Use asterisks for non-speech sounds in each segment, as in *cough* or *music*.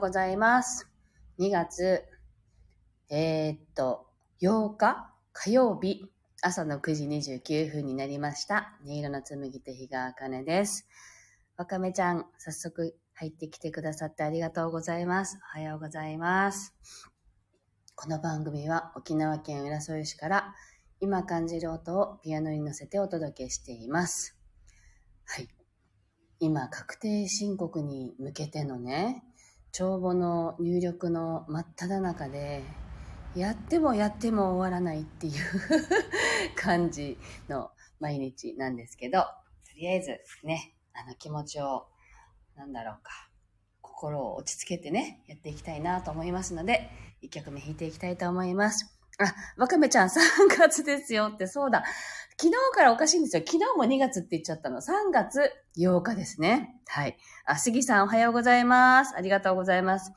ございます。2月、えー、っと、8日火曜日、朝の9時29分になりました。音色の紡手日川茜です。わかめちゃん、早速入ってきてくださってありがとうございます。おはようございます。この番組は沖縄県浦添市から今感じる音をピアノに乗せてお届けしています。はい。今、確定申告に向けてのね、帳簿の入力の真っ只中で、やってもやっても終わらないっていう感じの毎日なんですけど、とりあえずね、あの気持ちを、なんだろうか、心を落ち着けてね、やっていきたいなと思いますので、1曲目弾いていきたいと思います。あ、わかめちゃん3月ですよって、そうだ。昨日からおかしいんですよ。昨日も2月って言っちゃったの。3月8日ですね。はい。あ、杉さんおはようございます。ありがとうございます。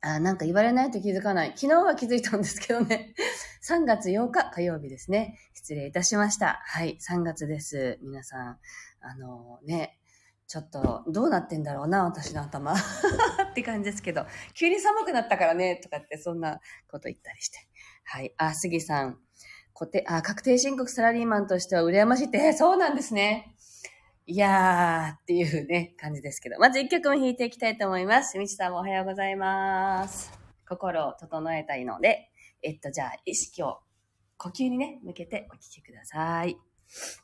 あ、なんか言われないと気づかない。昨日は気づいたんですけどね。*laughs* 3月8日火曜日ですね。失礼いたしました。はい。3月です。皆さん。あのね、ちょっとどうなってんだろうな、私の頭。*laughs* って感じですけど。急に寒くなったからね、とかってそんなこと言ったりして。はい。あ、杉さん。固定、あ、確定申告サラリーマンとしては羨ましいって、え *laughs* ーそうなんですね。いやーっていうね、感じですけど。まず一曲も弾いていきたいと思います。みちさんもおはようございます。心を整えたいので、えっと、じゃあ、意識を呼吸にね、向けてお聴きください。「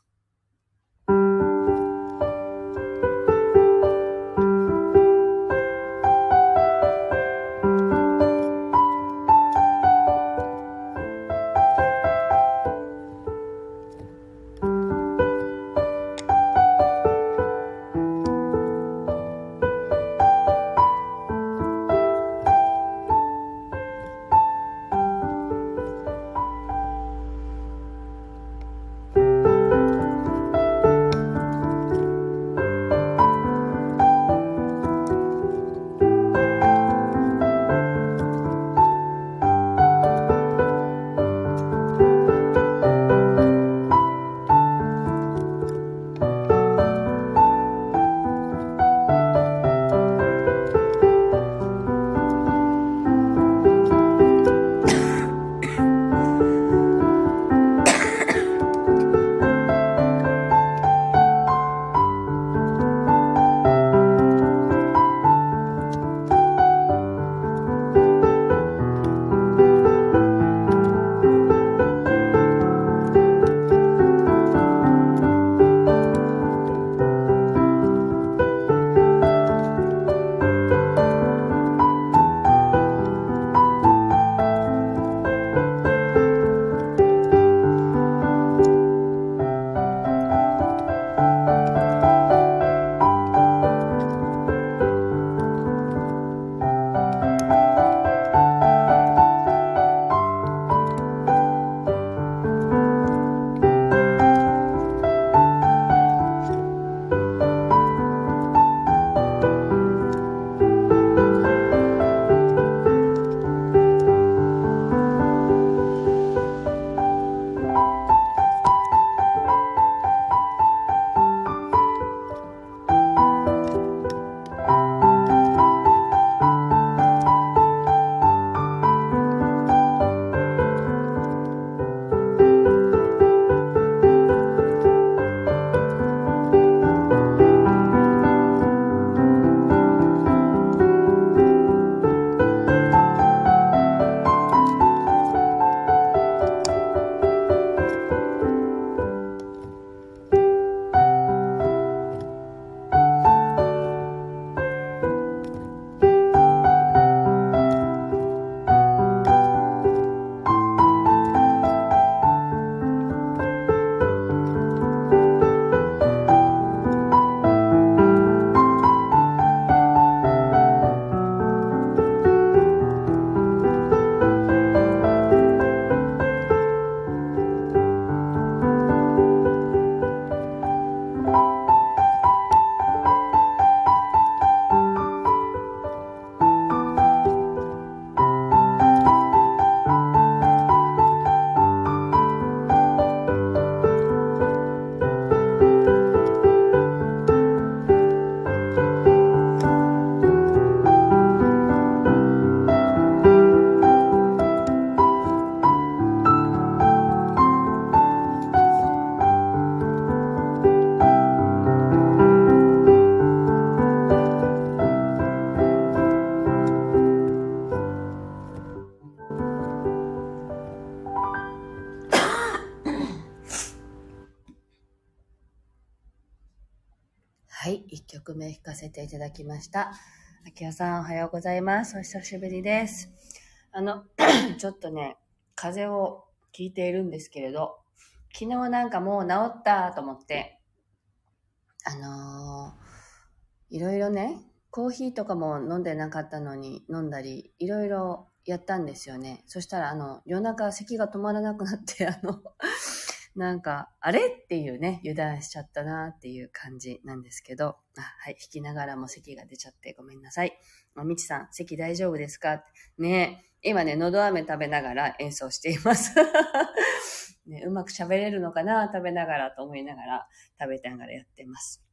はい、1曲目弾かせていただきました。あきさん、おはようございます。お久しぶりです。あの、*clears throat* ちょっとね、風邪をひいているんですけれど、昨日なんかもう治ったと思って、あのー、いろいろね、コーヒーとかも飲んでなかったのに飲んだり、いろいろやったんですよね。そしたら、あの、夜中咳が止まらなくなって、あの、なんか、あれ？っていうね、油断しちゃったなっていう感じなんですけど、あはい、弾きながらも咳が出ちゃってごめんなさい。みちさん、咳大丈夫ですか？ね今ね、のど飴食べながら演奏しています。*laughs* ね、うまく喋れるのかな？食べながらと思いながら、食べながらやってます。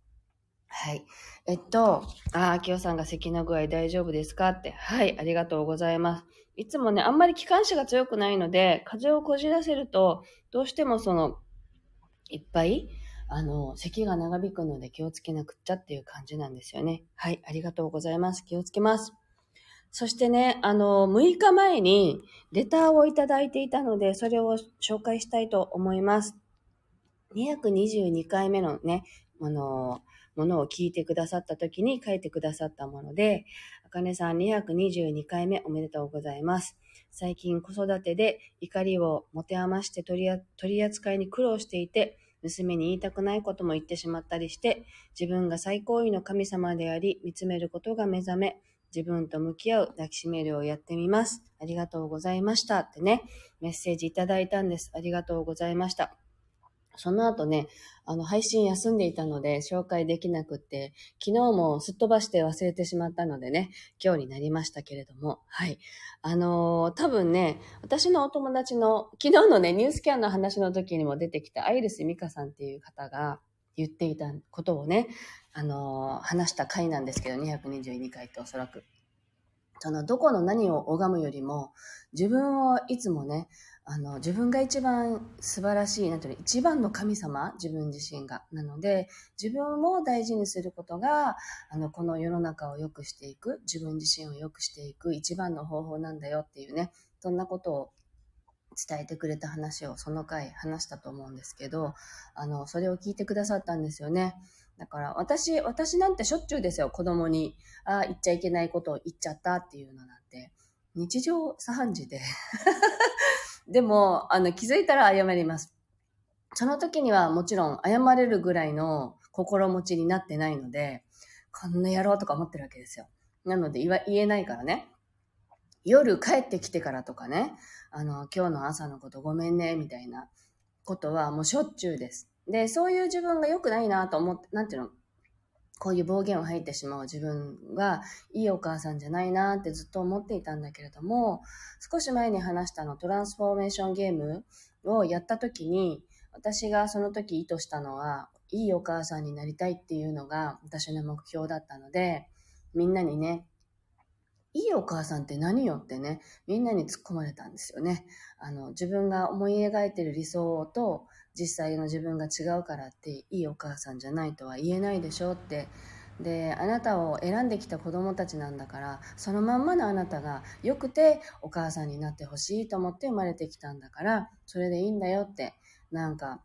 はい。えっと、あ、あきおさんが咳の具合大丈夫ですか？って。はい、ありがとうございます。いつもね、あんまり気管支が強くないので、風邪をこじらせると、どうしてもその、いっぱい、あの、咳が長引くので気をつけなくっちゃっていう感じなんですよね。はい、ありがとうございます。気をつけます。そしてね、あの、6日前にレターをいただいていたので、それを紹介したいと思います。222回目のね、あの、ものを聞いてくださった時に書いてくださったもので、あかねさん222回目おめでとうございます。最近子育てで怒りを持て余して取り扱いに苦労していて、娘に言いたくないことも言ってしまったりして、自分が最高位の神様であり、見つめることが目覚め、自分と向き合う抱きしめるをやってみます。ありがとうございました。ってね、メッセージいただいたんです。ありがとうございました。その後ね、あの、配信休んでいたので紹介できなくって、昨日もすっ飛ばして忘れてしまったのでね、今日になりましたけれども、はい。あのー、多分ね、私のお友達の、昨日のね、ニュースキャンの話の時にも出てきたアイリス・ミカさんっていう方が言っていたことをね、あのー、話した回なんですけど、222回っておそらく。その、どこの何を拝むよりも、自分をいつもね、あの、自分が一番素晴らしい、なんていうの、一番の神様、自分自身が。なので、自分を大事にすることが、あの、この世の中を良くしていく、自分自身を良くしていく一番の方法なんだよっていうね、そんなことを伝えてくれた話をその回話したと思うんですけど、あの、それを聞いてくださったんですよね。だから私、私なんてしょっちゅうですよ、子供に。ああ、言っちゃいけないことを言っちゃったっていうのなんて。日常茶飯事ででも、あの、気づいたら謝ります。その時にはもちろん謝れるぐらいの心持ちになってないので、こんな野郎とか思ってるわけですよ。なので言えないからね。夜帰ってきてからとかね、あの、今日の朝のことごめんね、みたいなことはもうしょっちゅうです。で、そういう自分が良くないなと思って、なんていうの、こういう暴言を吐いてしまう自分はいいお母さんじゃないなってずっと思っていたんだけれども、少し前に話したのトランスフォーメーションゲームをやった時に、私がその時意図したのは、いいお母さんになりたいっていうのが私の目標だったので、みんなにね、いいお母さんって何よってね、みんなに突っ込まれたんですよね。あの、自分が思い描いてる理想と、実際の自分が違うからっていいお母さんじゃないとは言えないでしょって。であなたを選んできた子供たちなんだからそのまんまのあなたがよくてお母さんになってほしいと思って生まれてきたんだからそれでいいんだよってなんか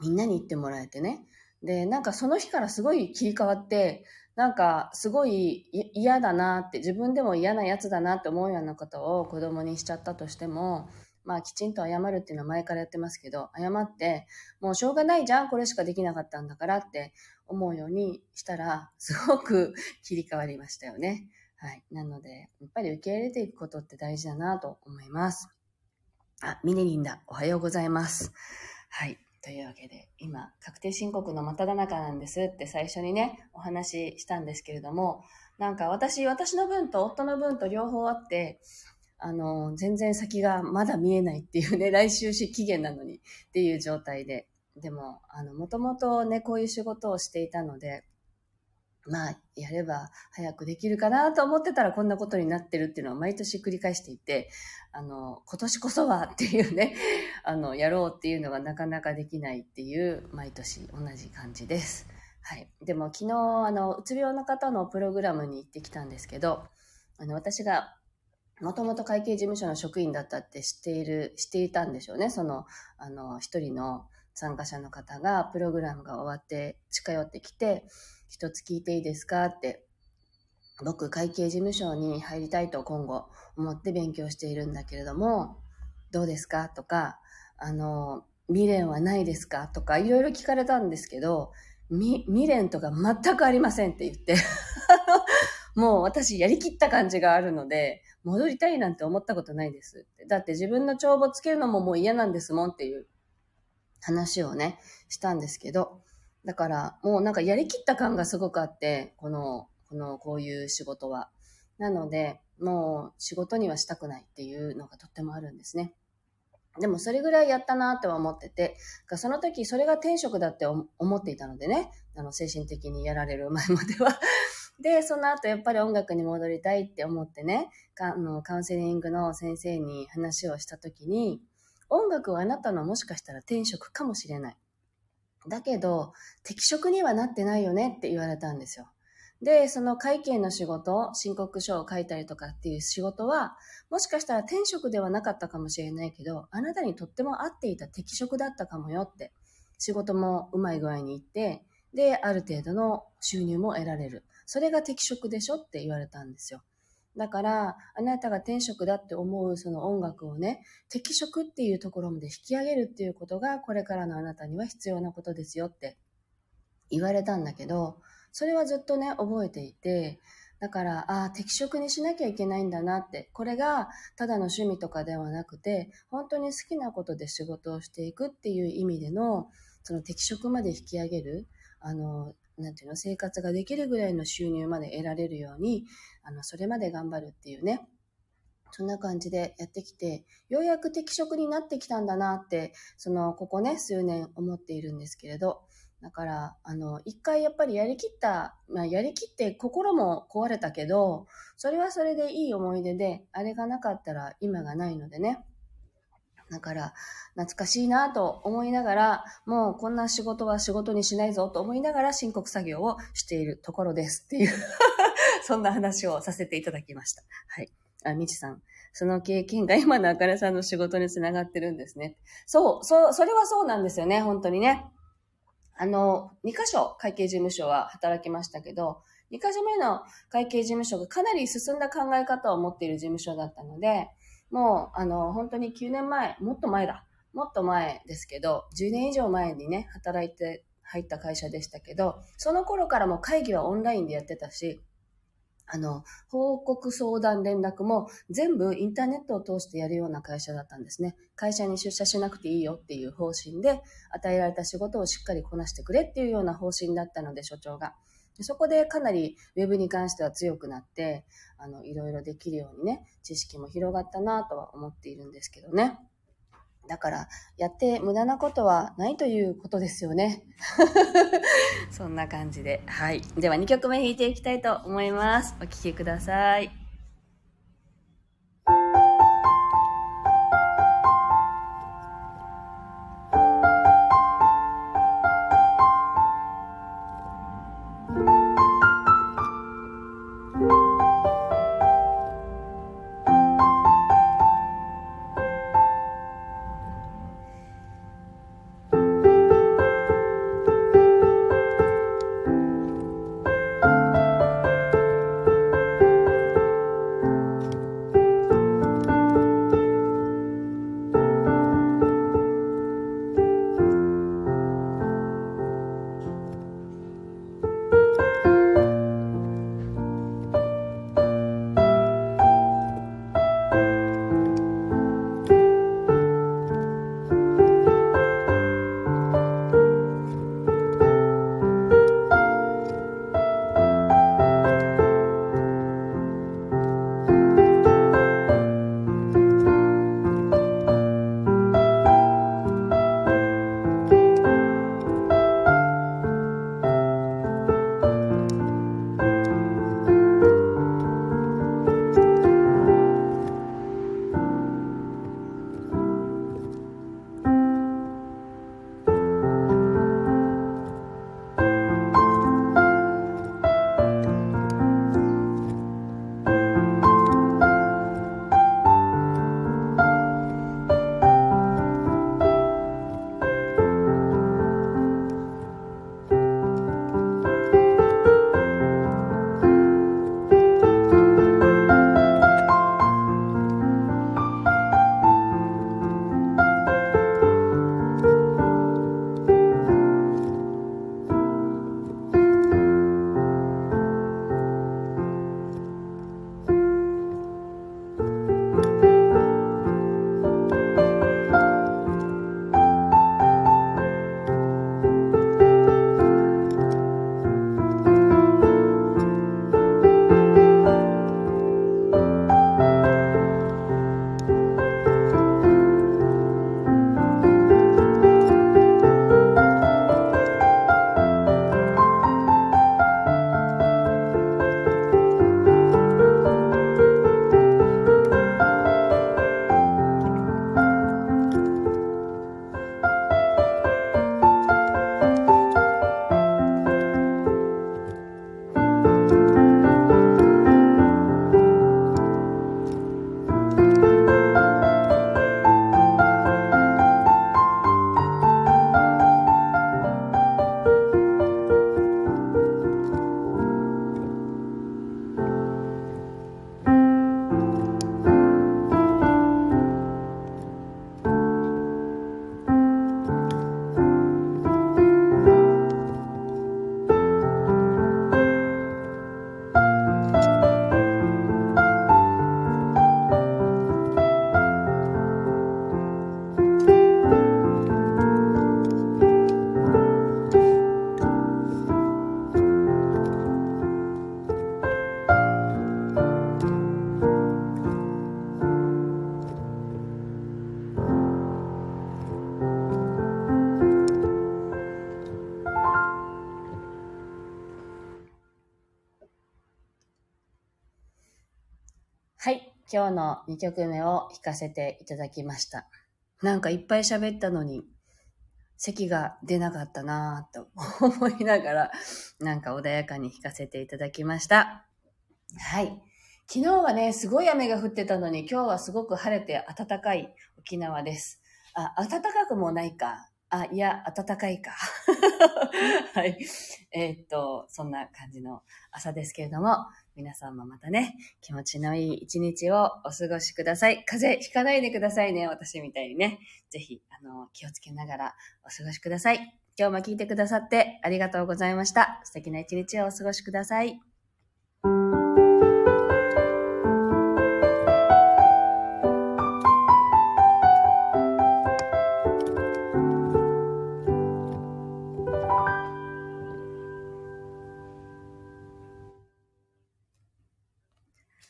みんなに言ってもらえてね。でなんかその日からすごい切り替わってなんかすごい嫌だなって自分でも嫌なやつだなって思うようなことを子供にしちゃったとしてもまあきちんと謝るっていうのは前からやってますけど、謝って、もうしょうがないじゃん、これしかできなかったんだからって思うようにしたら、すごく切り替わりましたよね。はい。なので、やっぱり受け入れていくことって大事だなと思います。あ、ミネリンだ。おはようございます。はい。というわけで、今、確定申告の真っ只中なんですって最初にね、お話ししたんですけれども、なんか私、私の分と夫の分と両方あって、あの、全然先がまだ見えないっていうね、*laughs* 来週期限なのにっていう状態で。でも、あの、もともとね、こういう仕事をしていたので、まあ、やれば早くできるかなと思ってたらこんなことになってるっていうのを毎年繰り返していて、あの、今年こそはっていうね、*laughs* あの、やろうっていうのがなかなかできないっていう、毎年同じ感じです。はい。でも昨日、あの、うつ病の方のプログラムに行ってきたんですけど、あの、私がもともと会計事務所の職員だったって知っている、知っていたんでしょうね。その、あの、一人の参加者の方がプログラムが終わって近寄ってきて、一つ聞いていいですかって僕、会計事務所に入りたいと今後思って勉強しているんだけれども、どうですかとか、あの、未練はないですかとか、いろいろ聞かれたんですけど、未練とか全くありませんって言ってもう私やりきった感じがあるので、戻りたいなんて思ったことないですって。だって自分の帳簿つけるのももう嫌なんですもんっていう話をね、したんですけど、だからもうなんかやりきった感がすごくあって、このこの、こういう仕事は。なので、もう仕事にはしたくないっていうのがとってもあるんですね。でもそれぐらいやったなっては思ってて、その時それが転職だって思っていたのでね、あの精神的にやられる前までは。で、その後やっぱり音楽に戻りたいって思ってね、あのカウンセリングの先生に話をした時に、音楽はあなたのもしかしたら転職かもしれない。だけど、適職にはなってないよねって言われたんですよ。で、その会計の仕事、申告書を書いたりとかっていう仕事は、もしかしたら転職ではなかったかもしれないけど、あなたにとっても合っていた適職だったかもよって、仕事もうまい具合にいって、で、ある程度の収入も得られる。それが適職でしょって言われたんですよ。だから、あなたが転職だって思うその音楽をね、適職っていうところまで引き上げるっていうことが、これからのあなたには必要なことですよって言われたんだけど、それはずっとね、覚えていて、だから、ああ、適職にしなきゃいけないんだなって、これがただの趣味とかではなくて、本当に好きなことで仕事をしていくっていう意味での、その適職まで引き上げる、あの、なんていうの、生活ができるぐらいの収入まで得られるように、あの、それまで頑張るっていうね、そんな感じでやってきて、ようやく適職になってきたんだなって、その、ここね、数年思っているんですけれど、だから、あの、一回やっぱりやりきった、まあ、やりきって心も壊れたけど、それはそれでいい思い出で、あれがなかったら今がないのでね。だから、懐かしいなと思いながら、もうこんな仕事は仕事にしないぞと思いながら申告作業をしているところですっていう *laughs* そんな話をさせていただきました。はい。あ、みちさん。その経験が今のあかねさんの仕事につながってるんですね。そう、そう、それはそうなんですよね、本当にね。あの、2箇所会計事務所は働きましたけど、2箇所目の会計事務所がかなり進んだ考え方を持っている事務所だったので、もう、あの、本当に9年前、もっと前だ。もっと前ですけど、10年以上前にね、働いて入った会社でしたけど、その頃からも会議はオンラインでやってたし、あの、報告相談連絡も全部インターネットを通してやるような会社だったんですね。会社に出社しなくていいよっていう方針で、与えられた仕事をしっかりこなしてくれっていうような方針だったので、所長が。そこでかなり Web に関しては強くなって、あの、いろいろできるようにね、知識も広がったなとは思っているんですけどね。だから、やって無駄なことはないということですよね。*laughs* そんな感じで。はい。では2曲目弾いていきたいと思います。お聴きくださ。い。今日の2曲目を弾かせていただきました。なんかいっぱい喋ったのに、席が出なかったなぁと *laughs* 思いながら、なんか穏やかに弾かせていただきました。はい。昨日はね、すごい雨が降ってたのに、今日はすごく晴れて暖かい沖縄です。あ、暖かくもないか。あ、いや、暖かいか。*laughs* はい。えー、っと、そんな感じの朝ですけれども、皆さんもまたね、気持ちのいい一日をお過ごしください。風邪ひかないでくださいね、私みたいにね。ぜひ、あの、気をつけながらお過ごしください。今日も聞いてくださってありがとうございました。素敵な一日をお過ごしください。